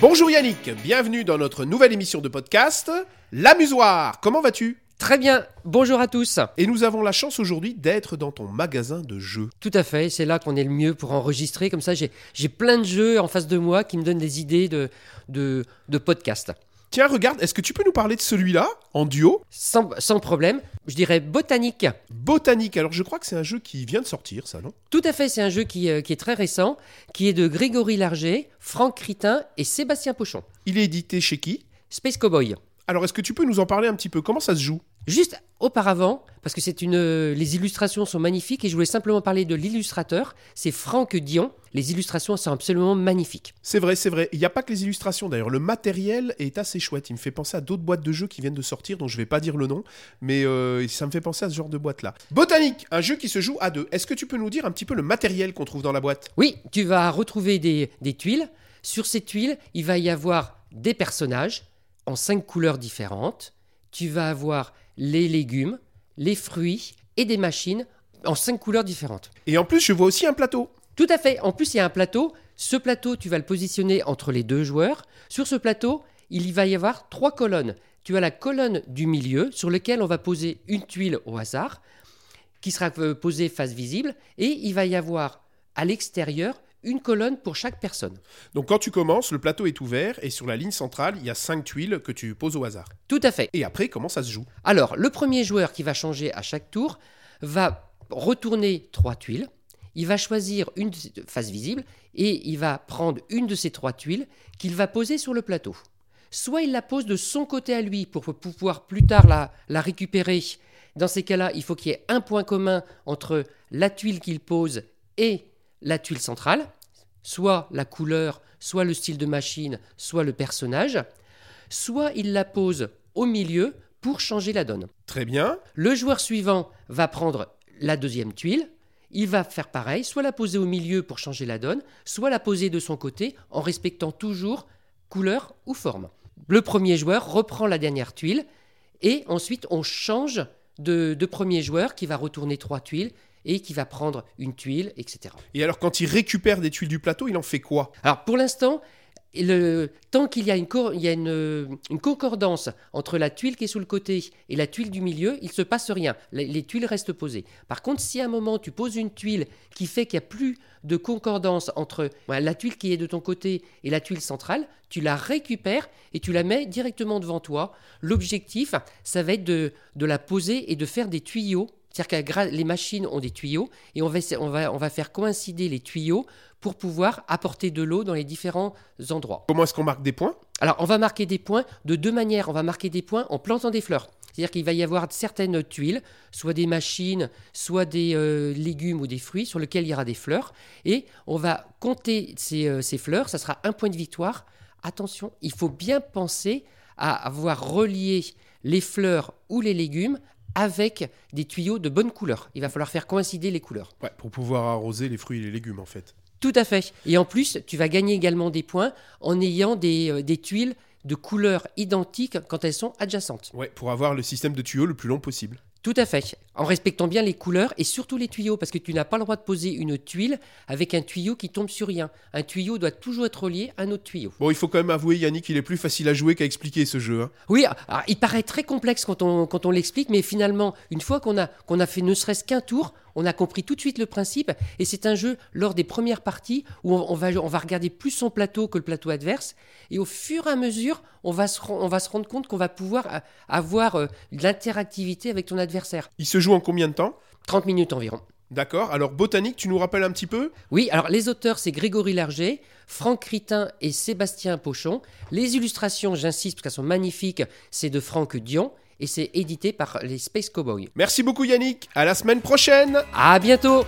Bonjour Yannick, bienvenue dans notre nouvelle émission de podcast, L'Amusoir. Comment vas-tu? Très bien, bonjour à tous. Et nous avons la chance aujourd'hui d'être dans ton magasin de jeux. Tout à fait, c'est là qu'on est le mieux pour enregistrer. Comme ça, j'ai j'ai plein de jeux en face de moi qui me donnent des idées de, de, de podcast. Tiens, regarde, est-ce que tu peux nous parler de celui-là, en duo? Sans, sans problème, je dirais botanique. Botanique, alors je crois que c'est un jeu qui vient de sortir, ça, non? Tout à fait, c'est un jeu qui, euh, qui est très récent, qui est de Grégory Larger, Franck Critin et Sébastien Pochon. Il est édité chez qui? Space Cowboy. Alors est-ce que tu peux nous en parler un petit peu? Comment ça se joue? Juste auparavant, parce que c'est une, euh, les illustrations sont magnifiques et je voulais simplement parler de l'illustrateur, c'est Franck Dion. Les illustrations sont absolument magnifiques. C'est vrai, c'est vrai. Il n'y a pas que les illustrations d'ailleurs. Le matériel est assez chouette. Il me fait penser à d'autres boîtes de jeux qui viennent de sortir, dont je vais pas dire le nom, mais euh, ça me fait penser à ce genre de boîte-là. Botanique, un jeu qui se joue à deux. Est-ce que tu peux nous dire un petit peu le matériel qu'on trouve dans la boîte? Oui, tu vas retrouver des, des tuiles. Sur ces tuiles, il va y avoir des personnages en cinq couleurs différentes. Tu vas avoir les légumes, les fruits et des machines en cinq couleurs différentes. Et en plus, je vois aussi un plateau. Tout à fait. En plus, il y a un plateau. Ce plateau, tu vas le positionner entre les deux joueurs. Sur ce plateau, il va y avoir trois colonnes. Tu as la colonne du milieu sur laquelle on va poser une tuile au hasard qui sera euh, posée face visible et il va y avoir à l'extérieur une colonne pour chaque personne. Donc quand tu commences, le plateau est ouvert et sur la ligne centrale, il y a cinq tuiles que tu poses au hasard. Tout à fait. Et après, comment ça se joue? Alors, le premier joueur qui va changer à chaque tour va retourner trois tuiles. Il va choisir une face visible et il va prendre une de ces trois tuiles qu'il va poser sur le plateau. Soit il la pose de son côté à lui pour pouvoir plus tard la, la récupérer. Dans ces cas-là, il faut qu'il y ait un point commun entre la tuile qu'il pose et la tuile centrale, soit la couleur, soit le style de machine, soit le personnage. Soit il la pose au milieu pour changer la donne. Très bien. Le joueur suivant va prendre la deuxième tuile. Il va faire pareil, soit la poser au milieu pour changer la donne, soit la poser de son côté en respectant toujours couleur ou forme. Le premier joueur reprend la dernière tuile et ensuite on change de, de premier joueur qui va retourner trois tuiles et qui va prendre une tuile, etc. Et alors quand il récupère des tuiles du plateau, il en fait quoi? Alors pour l'instant, le, tant qu'il y a, une, cor- il y a une, une concordance entre la tuile qui est sous le côté et la tuile du milieu, il ne se passe rien. Les, les tuiles restent posées. Par contre, si à un moment tu poses une tuile qui fait qu'il n'y a plus de concordance entre voilà, la tuile qui est de ton côté et la tuile centrale, tu la récupères et tu la mets directement devant toi. L'objectif, ça va être de, de la poser et de faire des tuyaux. C'est-à-dire que les machines ont des tuyaux et on va, essa- on, va, on va faire coïncider les tuyaux pour pouvoir apporter de l'eau dans les différents endroits. Comment est-ce qu'on marque des points? Alors, on va marquer des points de deux manières. On va marquer des points en plantant des fleurs. C'est-à-dire qu'il va y avoir certaines tuiles, soit des machines, soit des euh, légumes ou des fruits, sur lesquels il y aura des fleurs. Et on va compter ces, euh, ces fleurs. Ça sera un point de victoire. Attention, il faut bien penser à avoir relié les fleurs ou les légumes avec des tuyaux de bonne couleur. Il va falloir faire coïncider les couleurs. Ouais, pour pouvoir arroser les fruits et les légumes en fait. Tout à fait. Et en plus, tu vas gagner également des points en ayant des, euh, des tuiles de couleurs identiques quand elles sont adjacentes. Ouais, pour avoir le système de tuyaux le plus long possible. Tout à fait. En respectant bien les couleurs et surtout les tuyaux, parce que tu n'as pas le droit de poser une tuile avec un tuyau qui tombe sur rien. Un tuyau doit toujours être relié à un autre tuyau. Bon, il faut quand même avouer, Yannick, qu'il est plus facile à jouer qu'à expliquer ce jeu. hein. Oui, alors, il paraît très complexe quand on, quand on l'explique, mais finalement, une fois qu'on a, qu'on a fait ne serait-ce qu'un tour, on a compris tout de suite le principe. Et c'est un jeu, lors des premières parties, où on, on va, on va regarder plus son plateau que le plateau adverse. Et au fur et à mesure, on va se, on va se rendre compte qu'on va pouvoir euh, avoir euh, de l'interactivité avec ton adversaire. Il se joue en combien de temps 30 minutes environ. D'accord. Alors, botanique, tu nous rappelles un petit peu? Oui, alors les auteurs, c'est Grégory Larger, Franck Critin et Sébastien Pochon. Les illustrations, j'insiste parce qu'elles sont magnifiques, c'est de Franck Dion et c'est édité par les Space Cowboys. Merci beaucoup, Yannick. À la semaine prochaine À bientôt